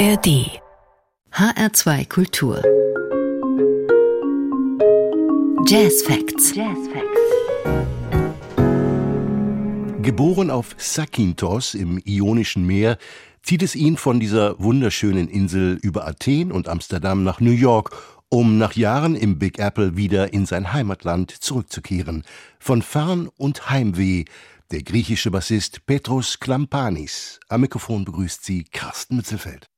ARD HR2 Kultur Jazz Facts. Jazz Facts. Geboren auf Zakynthos im Ionischen Meer, zieht es ihn von dieser wunderschönen Insel über Athen und Amsterdam nach New York, um nach Jahren im Big Apple wieder in sein Heimatland zurückzukehren. Von Fern und Heimweh, der griechische Bassist Petros Klampanis. Am Mikrofon begrüßt sie Carsten Mützelfeld.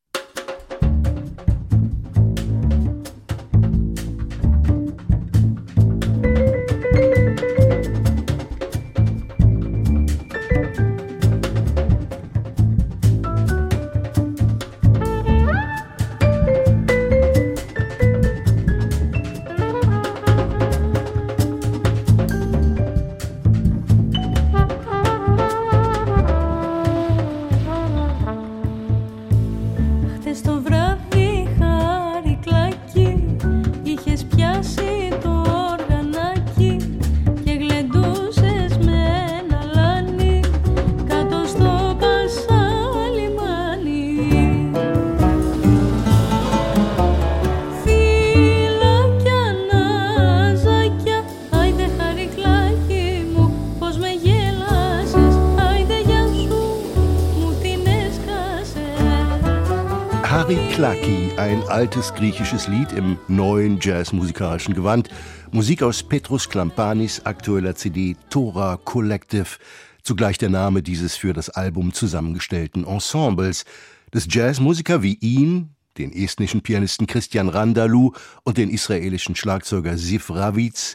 Altes griechisches Lied im neuen jazzmusikalischen Gewand. Musik aus Petros Klampanis aktueller CD Tora Collective. Zugleich der Name dieses für das Album zusammengestellten Ensembles. Dass Jazzmusiker wie ihn, den estnischen Pianisten Christian Randalu und den israelischen Schlagzeuger Sif Ravitz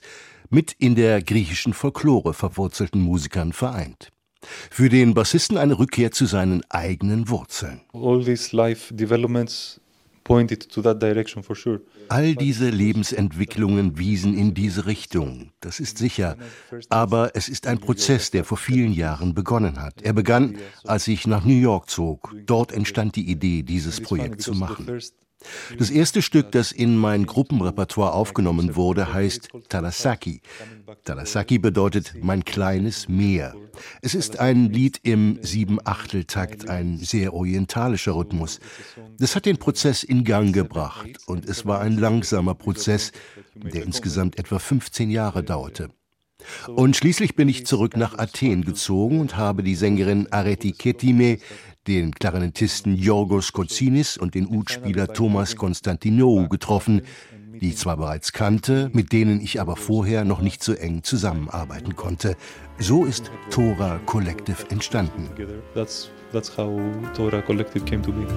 mit in der griechischen Folklore verwurzelten Musikern vereint. Für den Bassisten eine Rückkehr zu seinen eigenen Wurzeln. All these life developments pointed to that direction for sure. All diese Lebensentwicklungen wiesen in diese Richtung, das ist sicher. Aber es ist ein Prozess, der vor vielen Jahren begonnen hat. Er begann, als ich nach New York zog. Dort entstand die Idee, dieses Projekt zu machen. Das erste Stück, das in mein Gruppenrepertoire aufgenommen wurde, heißt Tarasaki. Tarasaki bedeutet mein kleines Meer. Es ist ein Lied im Sieben-Achtel-Takt, ein sehr orientalischer Rhythmus. Das hat den Prozess in Gang gebracht und es war ein langsamer Prozess, der insgesamt etwa 15 Jahre dauerte. Und schließlich bin ich zurück nach Athen gezogen und habe die Sängerin Areti Ketime, den Klarinettisten Yorgos Kotsinis und den Utspieler Thomas Konstantinou getroffen, die ich zwar bereits kannte, mit denen ich aber vorher noch nicht so eng zusammenarbeiten konnte. So ist Tora Collective entstanden. That's, that's how Tora Collective came to be.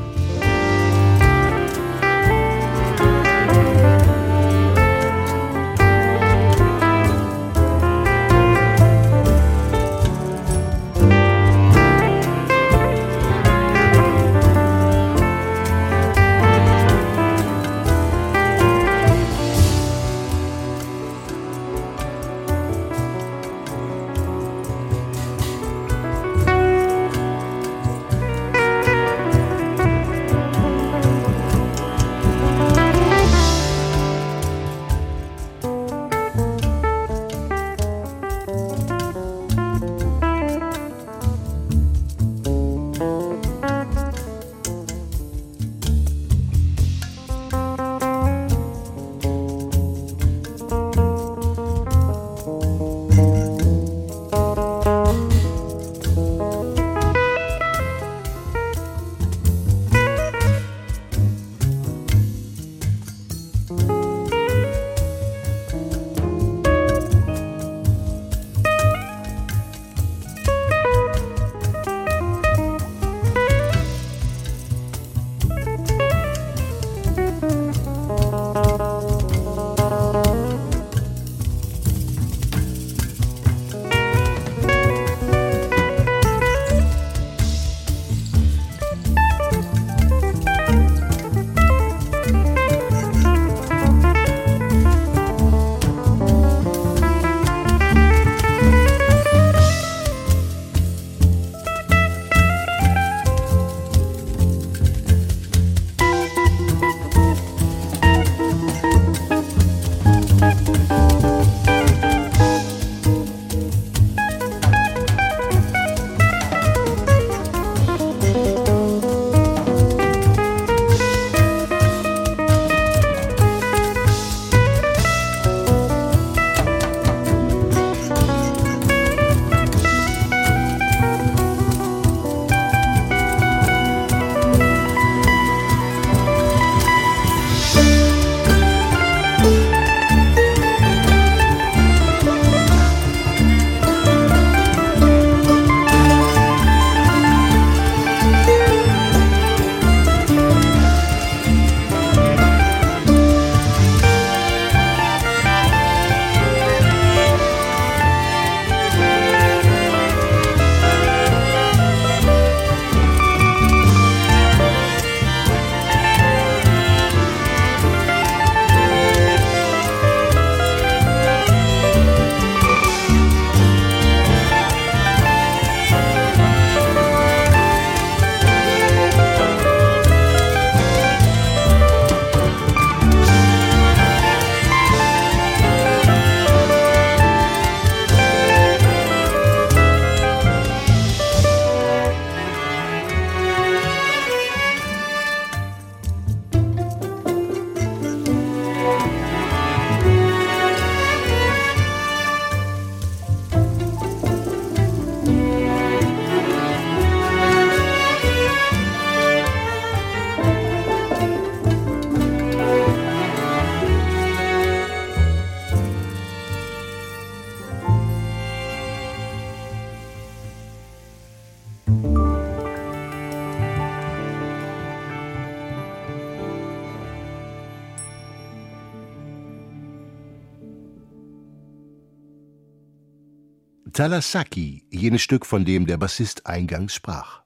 Talasaki, jenes Stück, von dem der Bassist eingangs sprach.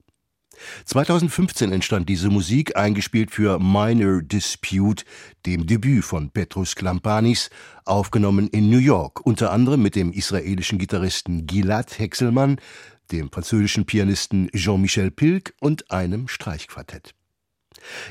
2015 entstand diese Musik, eingespielt für Minor Dispute, dem Debüt von Petrus Klampanis, aufgenommen in New York, unter anderem mit dem israelischen Gitarristen Gilad Hexelmann, dem französischen Pianisten Jean-Michel Pilk und einem Streichquartett.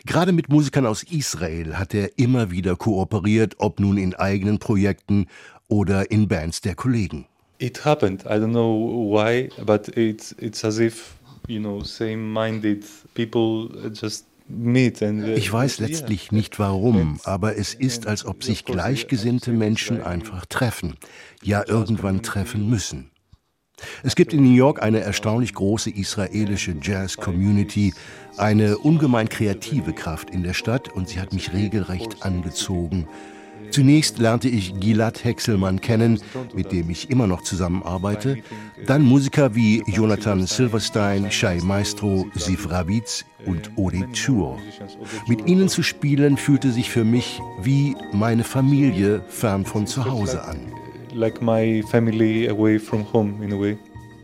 Gerade mit Musikern aus Israel hat er immer wieder kooperiert, ob nun in eigenen Projekten oder in Bands der Kollegen. It happened. I don't know why, but it's it's as if you know same-minded people just uh, ich weiß letztlich nicht warum, aber es ist, als ob sich gleichgesinnte Menschen einfach treffen, ja irgendwann treffen müssen. Es gibt in New York eine erstaunlich große israelische Jazz-Community, eine ungemein kreative Kraft in der Stadt und sie hat mich regelrecht angezogen. Zunächst lernte ich Gilad Hexelmann kennen, mit dem ich immer noch zusammenarbeite, dann Musiker wie Jonathan Silverstein, Shai Maestro, Sif Ravitz und Ode Chur. Mit ihnen zu spielen fühlte sich für mich wie meine Familie fern von zu Hause an. Like my family away from home in a way.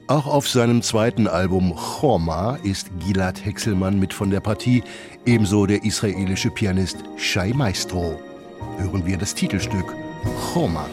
Auch auf seinem zweiten Album Chorma ist Gilad Hexelmann mit von der Partie, ebenso der israelische Pianist Shai Maestro hören wir das Titelstück Choma.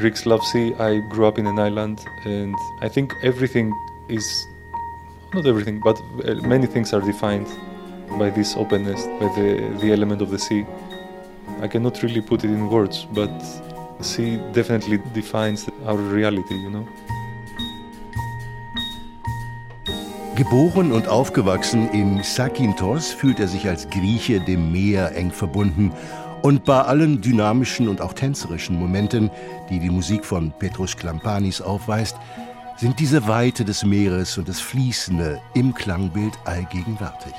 Greeks love sea. I grew up in an island, and I think everything is not everything, but uh, many things are defined by this openness, by the, the element of the sea. I cannot really put it in words, but the sea definitely defines our reality, you know. Geboren und aufgewachsen in Zakynthos fühlt er sich als Grieche dem Meer eng verbunden und bei allen dynamischen und auch tänzerischen Momenten, die die Musik von Petrus Klampanis aufweist, sind diese Weite des Meeres und das Fließende im Klangbild allgegenwärtig.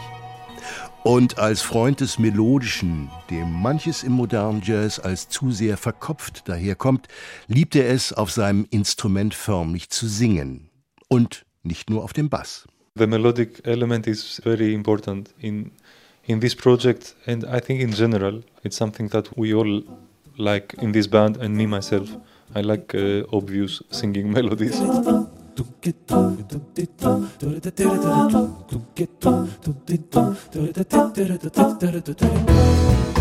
Und als Freund des Melodischen, dem manches im modernen Jazz als zu sehr verkopft daherkommt, liebt er es, auf seinem Instrument förmlich zu singen. Und nicht nur auf dem Bass. The melodic element is very important in in this project, and I think in general, it's something that we all like in this band, and me myself. I like uh, obvious singing melodies.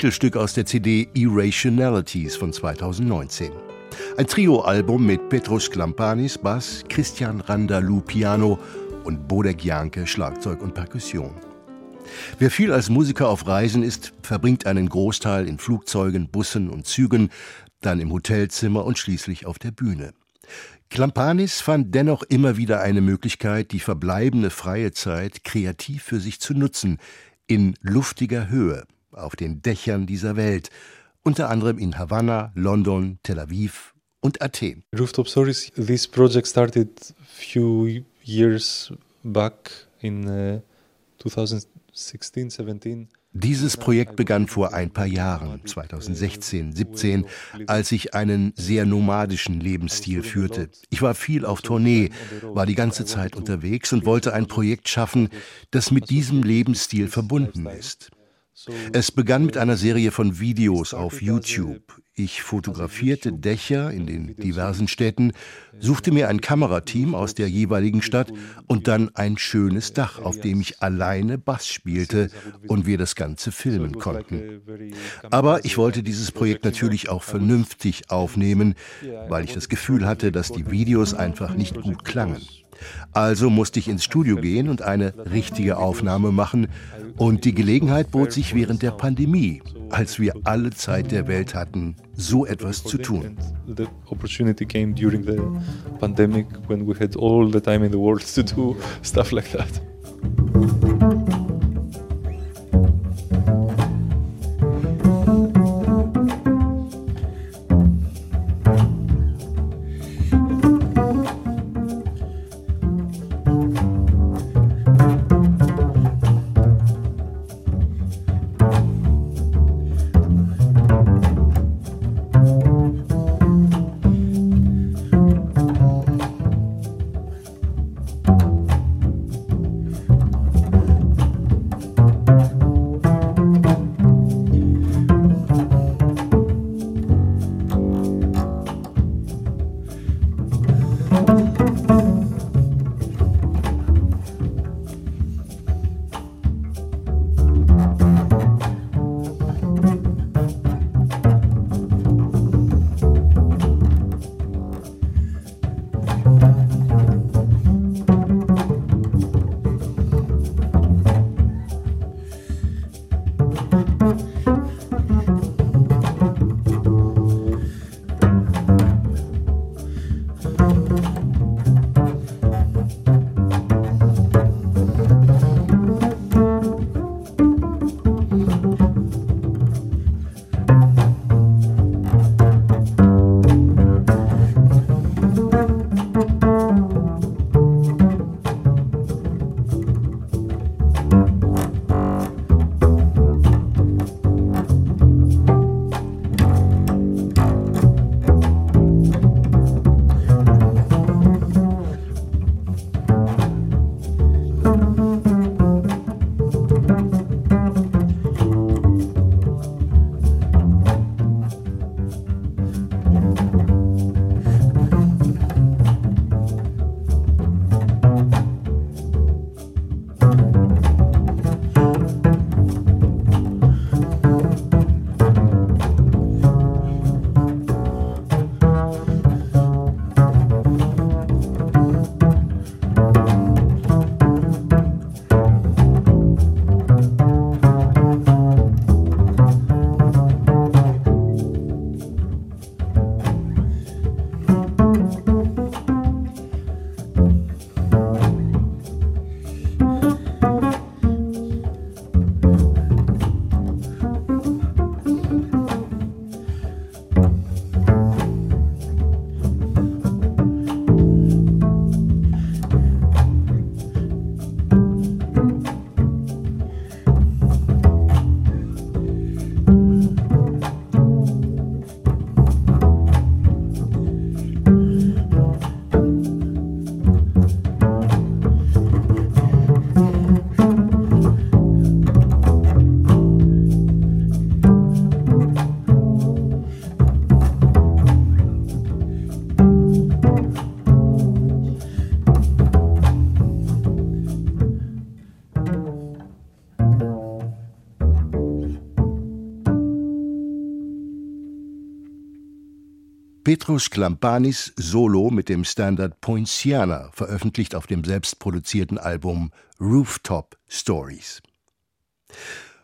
Titelstück aus der CD Irrationalities von 2019. Ein Trio-Album mit Petros Klampanis Bass, Christian Randalou Piano und Bodek Janke Schlagzeug und Perkussion. Wer viel als Musiker auf Reisen ist, verbringt einen Großteil in Flugzeugen, Bussen und Zügen, dann im Hotelzimmer und schließlich auf der Bühne. Klampanis fand dennoch immer wieder eine Möglichkeit, die verbleibende freie Zeit kreativ für sich zu nutzen, in luftiger Höhe, auf den Dächern dieser Welt, unter anderem in Havanna, London, Tel Aviv und Athen. Rooftop Stories, this project started few years back in uh, 2016, 17. Dieses Projekt begann vor ein paar Jahren, 2016, 17, als ich einen sehr nomadischen Lebensstil führte. Ich war viel auf Tournee, war die ganze Zeit unterwegs und wollte ein Projekt schaffen, das mit diesem Lebensstil verbunden ist. Es begann mit einer Serie von Videos auf YouTube. Ich fotografierte Dächer in den diversen Städten, suchte mir ein Kamerateam aus der jeweiligen Stadt und dann ein schönes Dach, auf dem ich alleine Bass spielte und wir das Ganze filmen konnten. Aber ich wollte dieses Projekt natürlich auch vernünftig aufnehmen, weil ich das Gefühl hatte, dass die Videos einfach nicht gut klangen. Also musste ich ins Studio gehen und eine richtige Aufnahme machen. Und die Gelegenheit bot sich während der Pandemie, als wir alle Zeit der Welt hatten, so etwas zu tun. Pandemic when we had all the time in the world to do stuff like that. Petrus Klampanis Solo mit dem Standard Poinciana, veröffentlicht auf dem selbstproduzierten Album Rooftop Stories.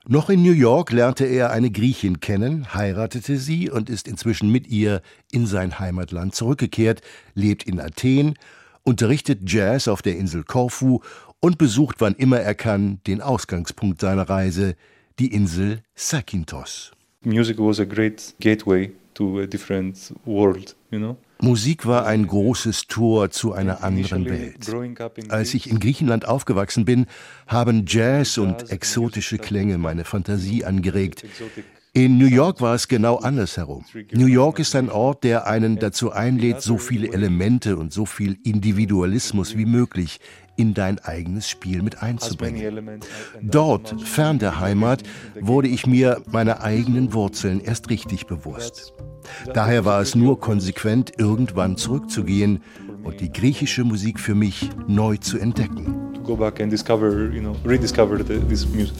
Noch in New York lernte er eine Griechin kennen, heiratete sie und ist inzwischen mit ihr in sein Heimatland zurückgekehrt, lebt in Athen, unterrichtet Jazz auf der Insel Korfu und besucht wann immer er kann den Ausgangspunkt seiner Reise, die Insel Zakynthos. Music was a great gateway to a different world, you know? Musik war ein großes Tor zu einer anderen Welt. Als ich in Griechenland aufgewachsen bin, haben Jazz und exotische Klänge meine Fantasie angeregt. In New York war es genau andersherum. New York ist ein Ort, der einen dazu einlädt, so viele Elemente und so viel Individualismus wie möglich in dein eigenes Spiel mit einzubringen. Dort, fern der Heimat, wurde ich mir meiner eigenen Wurzeln erst richtig bewusst. Daher war es nur konsequent, irgendwann zurückzugehen und die griechische Musik für mich neu zu entdecken. To go back and discover, you know, rediscover this music.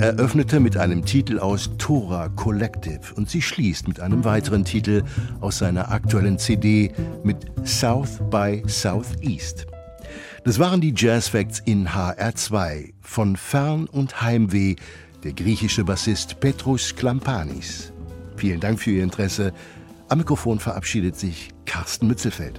Eröffnete mit einem Titel aus Tora Collective und sie schließt mit einem weiteren Titel aus seiner aktuellen CD mit South by Southeast. Das waren die Jazz Facts in HR2 von Fern und Heimweh, der griechische Bassist Petros Klampanis. Vielen Dank für Ihr Interesse. Am Mikrofon verabschiedet sich Carsten Mützelfeld.